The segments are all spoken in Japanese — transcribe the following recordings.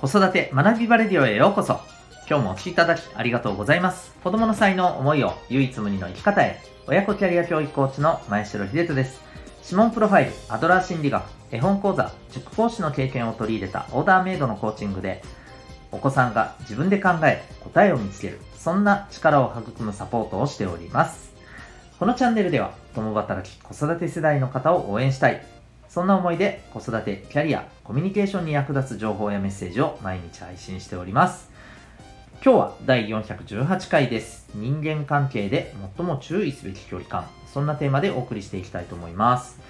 子育て学びバレディオへようこそ。今日もお聴きいただきありがとうございます。子供の才能、思いを唯一無二の生き方へ。親子キャリア教育コーチの前城秀人です。指紋プロファイル、アドラー心理学、絵本講座、塾講師の経験を取り入れたオーダーメイドのコーチングで、お子さんが自分で考え、答えを見つける、そんな力を育むサポートをしております。このチャンネルでは、共働き、子育て世代の方を応援したい、そんな思いで子育て、キャリア、コミュニケーションに役立つ情報やメッセージを毎日配信しております。今日は第418回です。人間関係で最も注意すべき距離感。そんなテーマでお送りしていきたいと思います。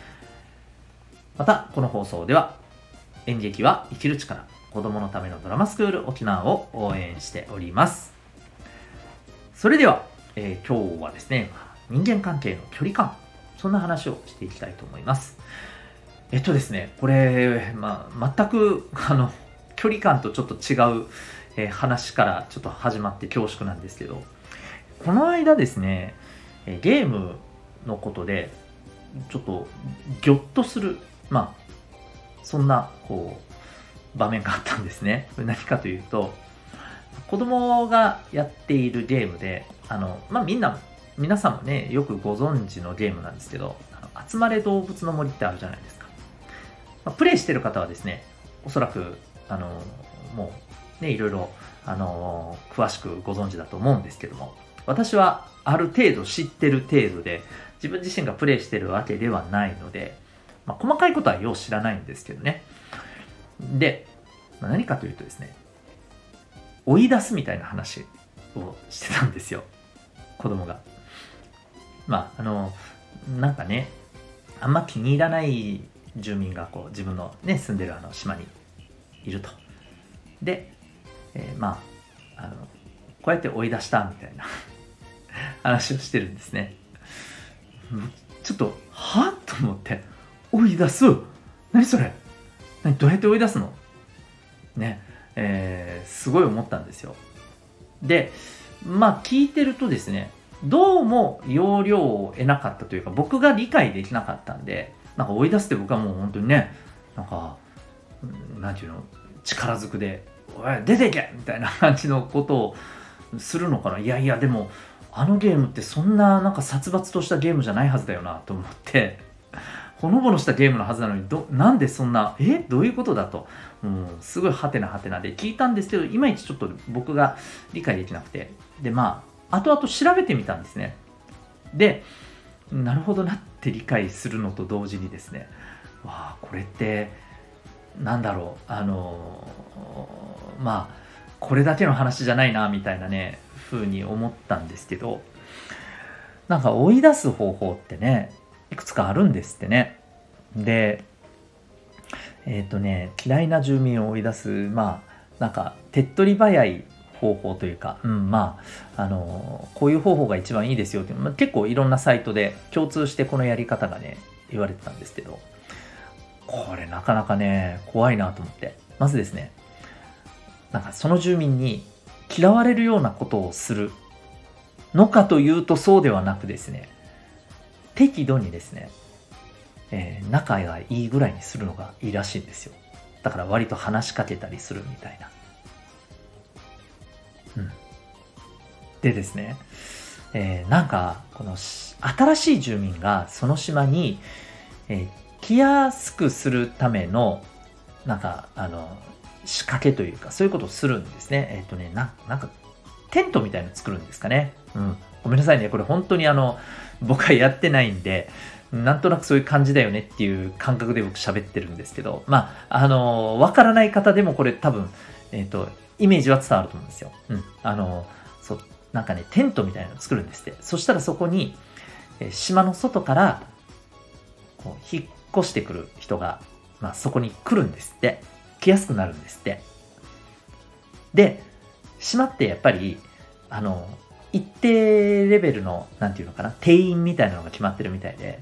また、この放送では、演劇は生きる力、子供のためのドラマスクール沖縄を応援しております。それでは、えー、今日はですね、人間関係の距離感、そんな話をしていきたいと思います。えっとですね、これ、まあ、全く、あの、距離感とちょっと違う、えー、話からちょっと始まって恐縮なんですけど、この間ですね、えゲームのことで、ちょっと、ぎょっとする、まあ、そんな、こう、場面があったんですね。何かというと、子供がやっているゲームで、あの、まあ、みんな、皆さんもね、よくご存知のゲームなんですけど、集まれ動物の森ってあるじゃないですか。まあ、プレイしてる方はですね、おそらく、あの、もう、ね、いろいろ、あの、詳しくご存知だと思うんですけども、私はある程度知ってる程度で、自分自身がプレイしてるわけではないので、まあ、細かいことはよう知らないんですけどね。で、まあ、何かというとですね、追い出すみたいな話をしてたんですよ。子供が。まあ、あの、なんかね、あんま気に入らない住民がこう自分の、ね、住んでるあの島にいると。で、えー、まああのこうやって追い出したみたいな 話をしてるんですね。ちょっとはっと思って追い出す？何それ？何どうやって追い出すの？ねえー、すごい思ったんですよ。でまあ聞いてるとですねどうも要領を得なかったというか僕が理解できなかったんでなんか追い出すって僕はもう本当にね、なんか、なんていうの、力ずくで、おい、出ていけ!みたいな感じのことをするのかな。いやいや、でも、あのゲームってそんななんか殺伐としたゲームじゃないはずだよなと思って、ほのぼのしたゲームのはずなのにど、なんでそんな、え？どういうことだと、うん、すごいハテナハテナで聞いたんですけど、いまいちちょっと僕が理解できなくて、で、まあ、後々調べてみたんですね。で、なるほどなって理解するのと同時にですねわあこれってなんだろうあのまあこれだけの話じゃないなみたいなね風に思ったんですけどなんか追い出す方法ってねいくつかあるんですってね。でえっ、ー、とね嫌いな住民を追い出すまあなんか手っ取り早い方法というか、うん、まあ、あのこういう方法が一番いいですよって、まあ、結構いろんなサイトで共通してこのやり方がね、言われてたんですけど、これなかなかね、怖いなと思って。まずですね、なんかその住民に嫌われるようなことをするのかというとそうではなくですね、適度にですね、えー、仲がいいぐらいにするのがいいらしいんですよ。だから割と話しかけたりするみたいな。うん、でですね、えー、なんかこの新しい住民がその島に、えー、来やすくするためのなんかあの仕掛けというかそういうことをするんですね。えっ、ー、とねななんかテントみたいの作るんですかね。うん。ごめんなさいね。これ本当にあの僕はやってないんで、なんとなくそういう感じだよねっていう感覚で僕喋ってるんですけど、まあ、あの、わからない方でもこれ多分、えっ、ー、と、イメージは伝わると思うんですよ。うん。あの、そう、なんかね、テントみたいなのを作るんですって。そしたらそこに、え島の外から、こう、引っ越してくる人が、まあ、そこに来るんですって。来やすくなるんですって。で、島ってやっぱり、あの、一定レベルの、なんていうのかな、定員みたいなのが決まってるみたいで、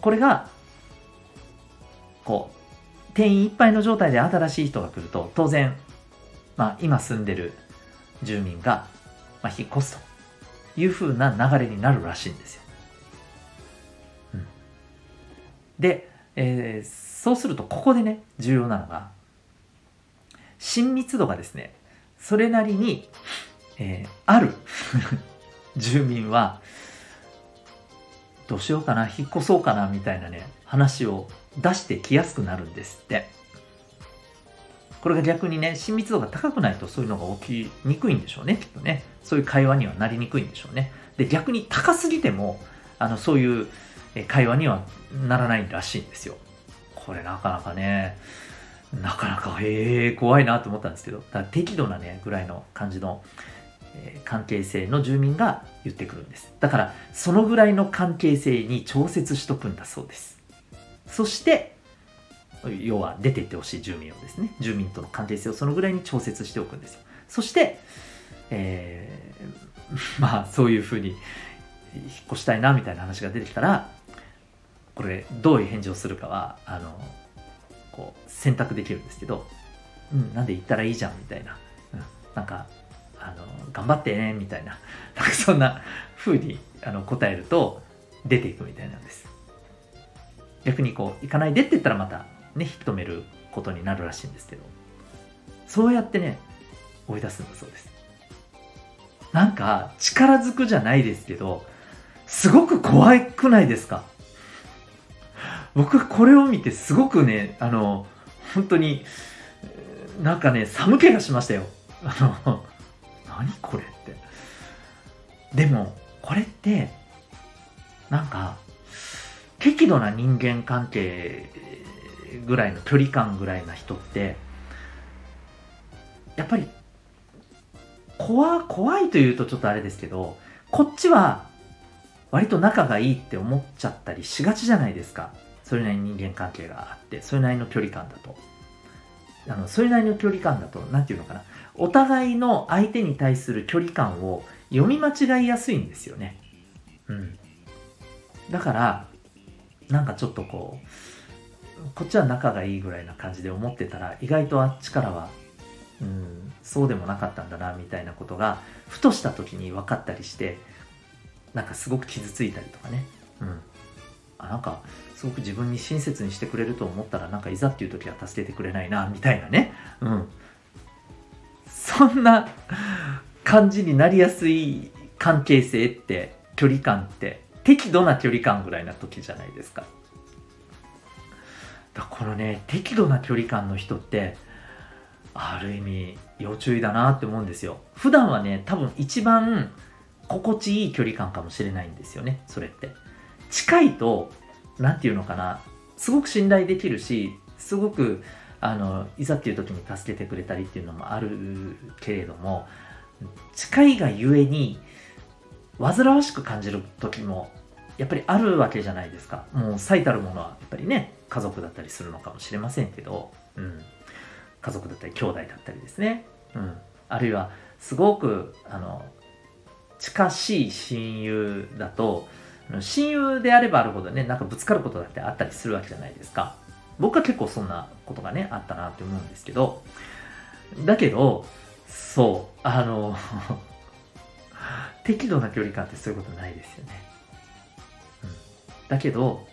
これが、こう、定員いっぱいの状態で新しい人が来ると、当然、まあ、今住んでる住民が、まあ、引っ越すという風な流れになるらしいんですよ。うん、で、えー、そうするとここでね重要なのが親密度がですね、それなりに、えー、ある 住民は、どうしようかな、引っ越そうかな、みたいなね、話を出してきやすくなるんですって。これが逆にね、親密度が高くないとそういうのが起きにくいんでしょうね、きっとね。そういう会話にはなりにくいんでしょうね。で、逆に高すぎても、あの、そういう会話にはならないらしいんですよ。これなかなかね、なかなか、へえ、怖いなと思ったんですけど、だ適度なね、ぐらいの感じの、え、関係性の住民が言ってくるんです。だから、そのぐらいの関係性に調節しとくんだそうです。そして、要は出ていってほしい住民をですね、住民との関係性をそのぐらいに調節しておくんですよ。そして、えー、まあ、そういうふうに、引っ越したいなみたいな話が出てきたら、これ、どういう返事をするかは、あの、こう選択できるんですけど、うん、なんで行ったらいいじゃんみたいな、うん、なんかあの頑張ってねみたいな なんかそんな風にあに答えると出ていくみたいなんです逆にこう行かないでって言ったらまたね引き止めることになるらしいんですけどそうやってね追い出すんだそうですなんか力ずくじゃないですけどすごく怖くないですか？僕これを見てすごくね、あの、本当に、なんかね、寒気がしましたよ。あの、何これって。でも、これって、なんか、適度な人間関係ぐらいの距離感ぐらいな人って、やっぱり、怖、怖いというとちょっとあれですけど、こっちは割と仲がいいって思っちゃったりしがちじゃないですか。それなりに人間関係があって、それなりの距離感だと。あの、それなりの距離感だと、なんていうのかな。お互いの相手に対する距離感を読み間違いやすいんですよね。うん。だから、なんかちょっとこう、こっちは仲がいいぐらいな感じで思ってたら、意外とあっちからは、うん、そうでもなかったんだな、みたいなことが、ふとした時に分かったりして、なんかすごく傷ついたりとかね。うん。あ、なんか、すごく自分に親切にしてくれると思ったら、なんかいざっていう時は助けてくれないな、みたいなね。うん。そんな感じになりやすい関係性って、距離感って、適度な距離感ぐらいな時じゃないですか。だこのね、適度な距離感の人って、ある意味、要注意だなって思うんですよ。普段はね、多分一番心地いい距離感かもしれないんですよね、それって。近いと何て言うのかな、すごく信頼できるし、すごく、あの、いざっていう時に助けてくれたりっていうのもあるけれども、近いがゆえに、煩わしく感じる時も、やっぱりあるわけじゃないですか。もう最たるものは、やっぱりね、家族だったりするのかもしれませんけど、うん。家族だったり、兄弟だったりですね。うん。あるいは、すごく、あの、近しい親友だと、親友であればあるほどね、なんかぶつかることだってあったりするわけじゃないですか。僕は結構そんなことがね、あったなって思うんですけど、だけど、そう、あの 適度な距離感ってそういうことないですよね。だけど、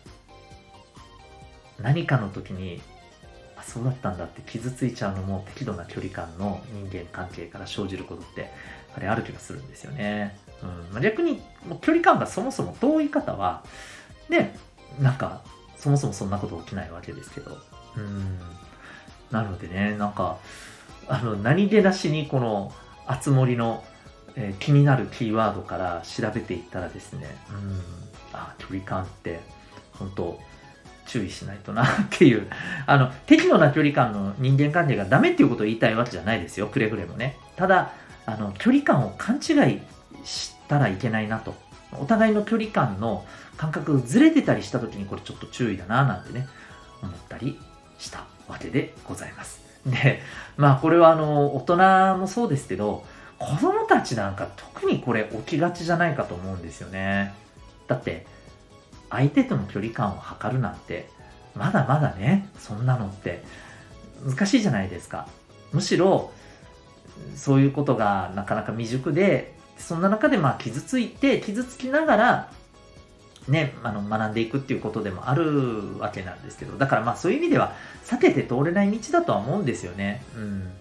何かの時に、あ、そうだったんだって傷ついちゃうのも適度な距離感の人間関係から生じることって、やっぱりある気がするんですよね。うんま、逆にもう距離感がそもそも遠い方は、ね、なんか、そもそもそんなこと起きないわけですけど。うん。なのでね、なんか、あの、何気なしにこの、あつ森の、えー、気になるキーワードから調べていったらですね、うん、あ、距離感って、本当注意しないとなっていう、あの、適度な距離感の人間関係がダメっていうことを言いたいわけじゃないですよ、くれぐれもね。ただ、あの、距離感を勘違いしたらいけないなと。お互いの距離感の感覚ずれてたりした時にこれちょっと注意だななんてね、思ったりしたわけでございます。で、まあこれはあの、大人もそうですけど、子供たちなんか特にこれ起きがちじゃないかと思うんですよね。だって、相手との距離感を測るなんて、まだまだね、そんなのって難しいじゃないですか。むしろ、そういうことがなかなか未熟で、そんな中でまあ傷ついて、傷つきながら、ね、あの学んでいくっていうことでもあるわけなんですけど、だからまあそういう意味では避けて通れない道だとは思うんですよね。うん。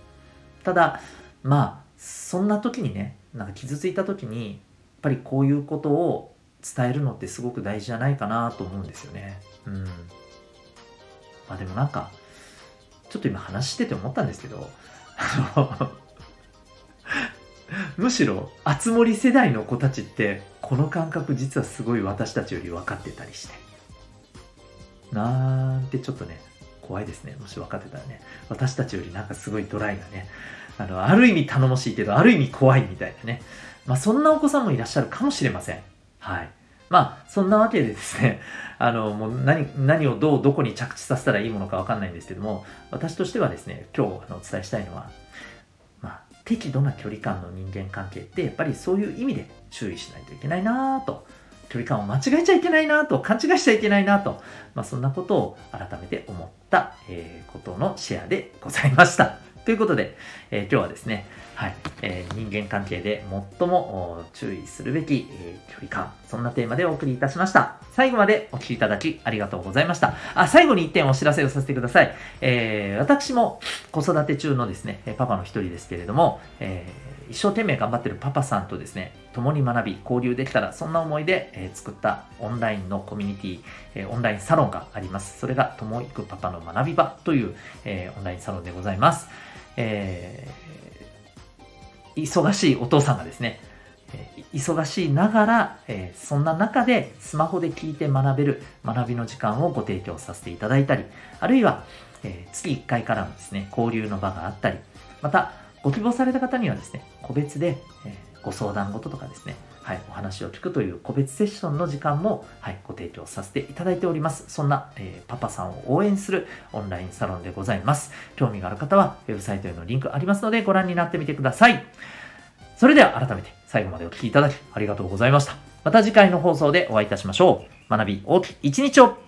ただ、まあ、そんな時にね、なんか傷ついた時に、やっぱりこういうことを伝えるのってすごく大事じゃないかなと思うんですよね。うん。まあでもなんか、ちょっと今話してて思ったんですけど、むしろ、あつ森世代の子たちって、この感覚実はすごい私たちより分かってたりして。なんてちょっとね、怖いですね。もし分かってたらね。私たちよりなんかすごいドライなね。あの、ある意味頼もしいけど、ある意味怖いみたいなね。まあそんなお子さんもいらっしゃるかもしれません。はい。まあ、そんなわけでですね、あの、もう何、何をどう、どこに着地させたらいいものかわかんないんですけども、私としてはですね、今日あのお伝えしたいのは、まあ、適度な距離感の人間関係って、やっぱりそういう意味で注意しないといけないなぁと、距離感を間違えちゃいけないなぁと、勘違いしちゃいけないなぁと、まあ、そんなことを改めて思った、えー、ことのシェアでございました。ということで、えー、今日はですね、はい、えー、人間関係で最も注意するべき、えー、距離感、そんなテーマでお送りいたしました。最後までお聴きいただきありがとうございました。あ、最後に一点お知らせをさせてください。えー、私も子育て中のですね、パパの一人ですけれども、えー、一生懸命頑張ってるパパさんとですね、共に学び、交流できたら、そんな思いで、えー、作ったオンラインのコミュニティ、えー、オンラインサロンがあります。それが、ともいくパパの学び場という、えー、オンラインサロンでございます。えー、忙しいお父さんがですね、忙しいながら、えー、そんな中でスマホで聞いて学べる学びの時間をご提供させていただいたり、あるいは、えー、月1回からのですね、交流の場があったり、また、ご希望された方にはですね、個別で、えご相談事とかですね、はい、お話を聞くという個別セッションの時間も、はい、ご提供させていただいております。そんな、えー、パパさんを応援するオンラインサロンでございます。興味がある方は、ウェブサイトへのリンクありますので、ご覧になってみてください。それでは改めて最後までお聴きいただきありがとうございました。また次回の放送でお会いいたしましょう。学び大きい一日を